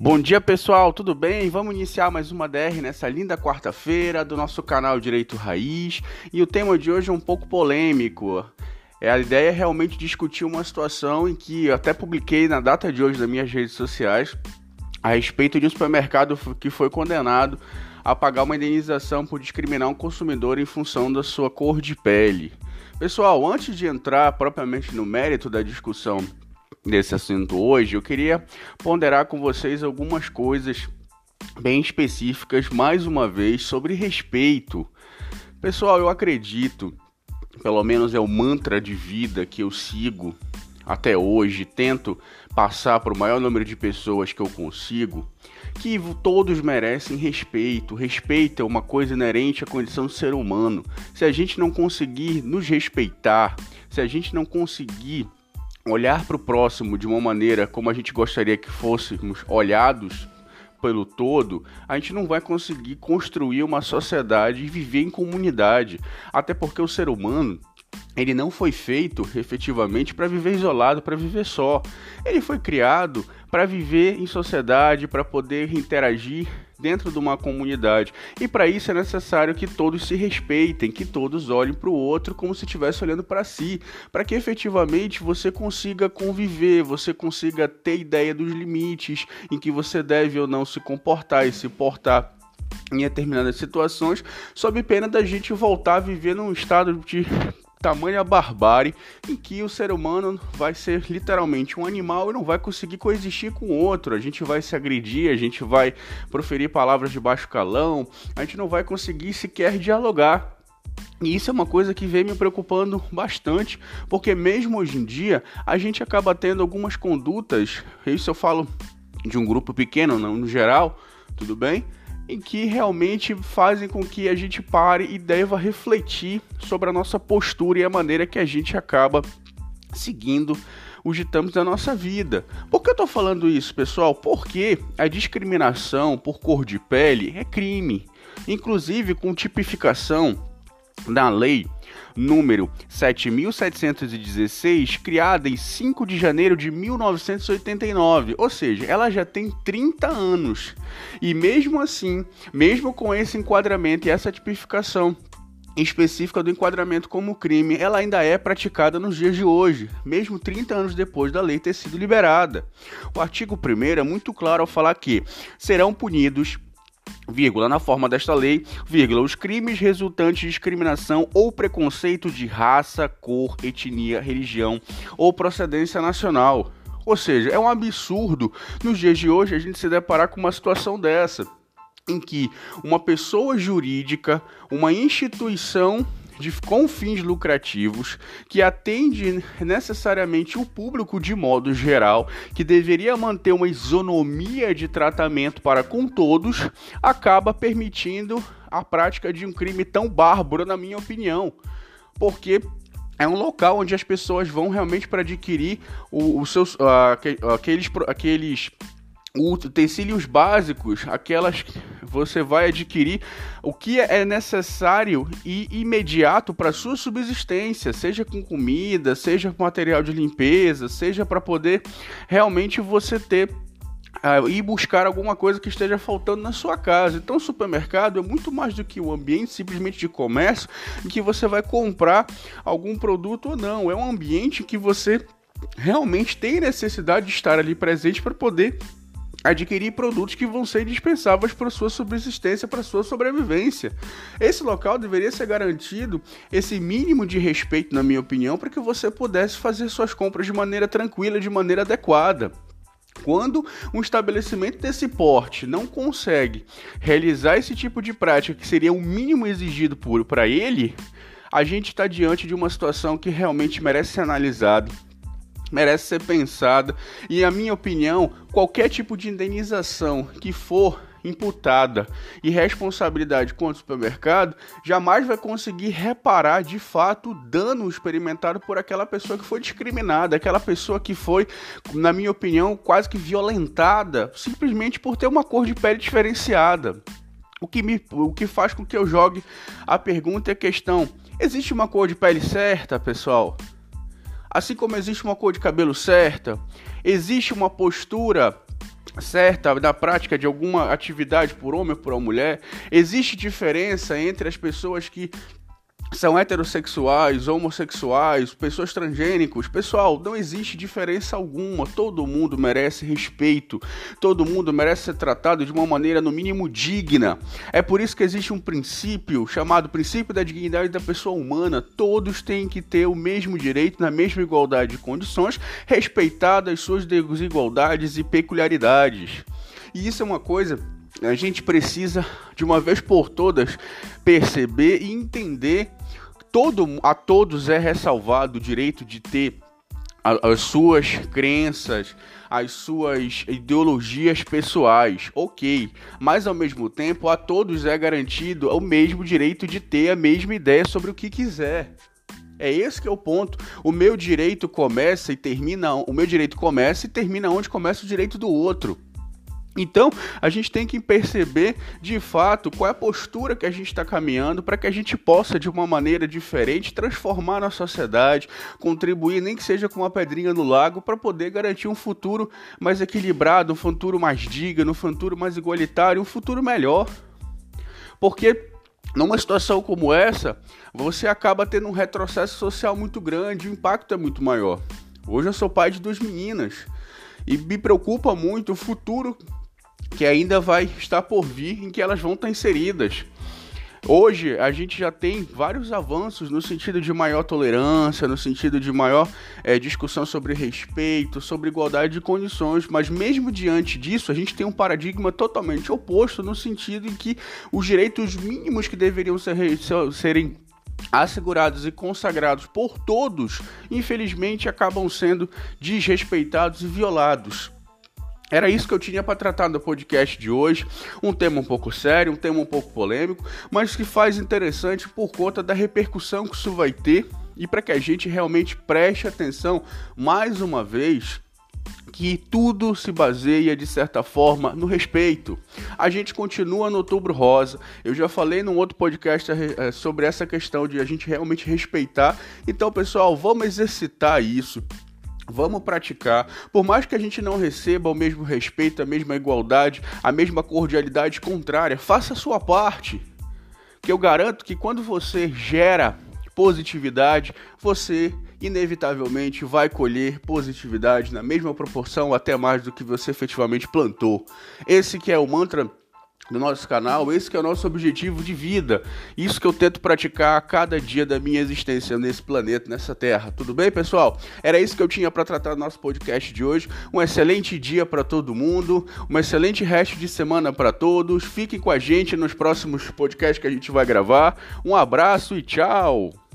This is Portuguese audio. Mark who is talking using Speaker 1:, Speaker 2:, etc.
Speaker 1: Bom dia pessoal, tudo bem? Vamos iniciar mais uma DR nessa linda quarta-feira do nosso canal Direito Raiz e o tema de hoje é um pouco polêmico. É, a ideia é realmente discutir uma situação em que eu até publiquei na data de hoje nas minhas redes sociais a respeito de um supermercado que foi condenado a pagar uma indenização por discriminar um consumidor em função da sua cor de pele. Pessoal, antes de entrar propriamente no mérito da discussão desse assunto hoje, eu queria ponderar com vocês algumas coisas bem específicas, mais uma vez, sobre respeito. Pessoal, eu acredito, pelo menos é o mantra de vida que eu sigo até hoje, tento passar para o maior número de pessoas que eu consigo, que todos merecem respeito. Respeito é uma coisa inerente à condição do ser humano. Se a gente não conseguir nos respeitar, se a gente não conseguir olhar para o próximo de uma maneira como a gente gostaria que fôssemos olhados pelo todo, a gente não vai conseguir construir uma sociedade e viver em comunidade. Até porque o ser humano, ele não foi feito efetivamente para viver isolado, para viver só. Ele foi criado para viver em sociedade, para poder interagir dentro de uma comunidade. E para isso é necessário que todos se respeitem, que todos olhem para o outro como se estivesse olhando para si, para que efetivamente você consiga conviver, você consiga ter ideia dos limites em que você deve ou não se comportar e se portar em determinadas situações, sob pena da gente voltar a viver num estado de tamanha barbárie em que o ser humano vai ser literalmente um animal e não vai conseguir coexistir com outro. A gente vai se agredir, a gente vai proferir palavras de baixo calão, a gente não vai conseguir sequer dialogar. E isso é uma coisa que vem me preocupando bastante, porque mesmo hoje em dia a gente acaba tendo algumas condutas, isso eu falo de um grupo pequeno, não no geral, tudo bem? Em que realmente fazem com que a gente pare e deva refletir sobre a nossa postura e a maneira que a gente acaba seguindo os ditames da nossa vida. Por que eu estou falando isso, pessoal? Porque a discriminação por cor de pele é crime, inclusive com tipificação na lei número 7716, criada em 5 de janeiro de 1989, ou seja, ela já tem 30 anos. E mesmo assim, mesmo com esse enquadramento e essa tipificação específica do enquadramento como crime, ela ainda é praticada nos dias de hoje, mesmo 30 anos depois da lei ter sido liberada. O artigo 1 é muito claro ao falar que serão punidos vírgula, na forma desta lei, vírgula, os crimes resultantes de discriminação ou preconceito de raça, cor, etnia, religião ou procedência nacional. Ou seja, é um absurdo nos dias de hoje a gente se deparar com uma situação dessa, em que uma pessoa jurídica, uma instituição de, com fins lucrativos, que atende necessariamente o público de modo geral, que deveria manter uma isonomia de tratamento para com todos, acaba permitindo a prática de um crime tão bárbaro, na minha opinião. Porque é um local onde as pessoas vão realmente para adquirir os seus aqueles, aqueles utensílios básicos, aquelas que você vai adquirir o que é necessário e imediato para sua subsistência, seja com comida, seja com material de limpeza, seja para poder realmente você ter uh, ir buscar alguma coisa que esteja faltando na sua casa. Então, o supermercado é muito mais do que um ambiente simplesmente de comércio em que você vai comprar algum produto ou não. É um ambiente que você realmente tem necessidade de estar ali presente para poder adquirir produtos que vão ser indispensáveis para sua subsistência, para sua sobrevivência. Esse local deveria ser garantido esse mínimo de respeito, na minha opinião, para que você pudesse fazer suas compras de maneira tranquila, de maneira adequada. Quando um estabelecimento desse porte não consegue realizar esse tipo de prática, que seria o mínimo exigido para ele, a gente está diante de uma situação que realmente merece ser analisada merece ser pensada e, a minha opinião, qualquer tipo de indenização que for imputada e responsabilidade contra o supermercado jamais vai conseguir reparar de fato o dano experimentado por aquela pessoa que foi discriminada, aquela pessoa que foi, na minha opinião, quase que violentada simplesmente por ter uma cor de pele diferenciada. O que, me, o que faz com que eu jogue a pergunta e a questão: existe uma cor de pele certa, pessoal? Assim como existe uma cor de cabelo certa, existe uma postura certa da prática de alguma atividade por homem ou por mulher? Existe diferença entre as pessoas que são heterossexuais, homossexuais, pessoas transgênicos. Pessoal, não existe diferença alguma. Todo mundo merece respeito. Todo mundo merece ser tratado de uma maneira no mínimo digna. É por isso que existe um princípio chamado princípio da dignidade da pessoa humana. Todos têm que ter o mesmo direito na mesma igualdade de condições, respeitadas suas desigualdades e peculiaridades. E isso é uma coisa a gente precisa de uma vez por todas perceber e entender todo, a todos é ressalvado o direito de ter as suas crenças, as suas ideologias pessoais, ok, mas ao mesmo tempo a todos é garantido o mesmo direito de ter a mesma ideia sobre o que quiser. É esse que é o ponto. O meu direito começa e termina, o meu direito começa e termina onde começa o direito do outro. Então, a gente tem que perceber de fato qual é a postura que a gente está caminhando para que a gente possa, de uma maneira diferente, transformar a sociedade, contribuir, nem que seja com uma pedrinha no lago, para poder garantir um futuro mais equilibrado, um futuro mais digno, um futuro mais igualitário, um futuro melhor. Porque numa situação como essa, você acaba tendo um retrocesso social muito grande, o impacto é muito maior. Hoje eu sou pai de duas meninas e me preocupa muito o futuro que ainda vai estar por vir, em que elas vão estar inseridas. Hoje a gente já tem vários avanços no sentido de maior tolerância, no sentido de maior é, discussão sobre respeito, sobre igualdade de condições, mas mesmo diante disso, a gente tem um paradigma totalmente oposto no sentido em que os direitos mínimos que deveriam ser, serem assegurados e consagrados por todos, infelizmente acabam sendo desrespeitados e violados. Era isso que eu tinha para tratar no podcast de hoje. Um tema um pouco sério, um tema um pouco polêmico, mas que faz interessante por conta da repercussão que isso vai ter e para que a gente realmente preste atenção mais uma vez que tudo se baseia de certa forma no respeito. A gente continua no Outubro Rosa. Eu já falei num outro podcast eh, sobre essa questão de a gente realmente respeitar. Então, pessoal, vamos exercitar isso. Vamos praticar. Por mais que a gente não receba o mesmo respeito, a mesma igualdade, a mesma cordialidade contrária, faça a sua parte. Que eu garanto que quando você gera positividade, você inevitavelmente vai colher positividade na mesma proporção, até mais do que você efetivamente plantou. Esse que é o mantra do nosso canal, esse é o nosso objetivo de vida. Isso que eu tento praticar a cada dia da minha existência nesse planeta, nessa terra. Tudo bem, pessoal? Era isso que eu tinha para tratar no nosso podcast de hoje. Um excelente dia para todo mundo, um excelente resto de semana para todos. Fiquem com a gente nos próximos podcasts que a gente vai gravar. Um abraço e tchau.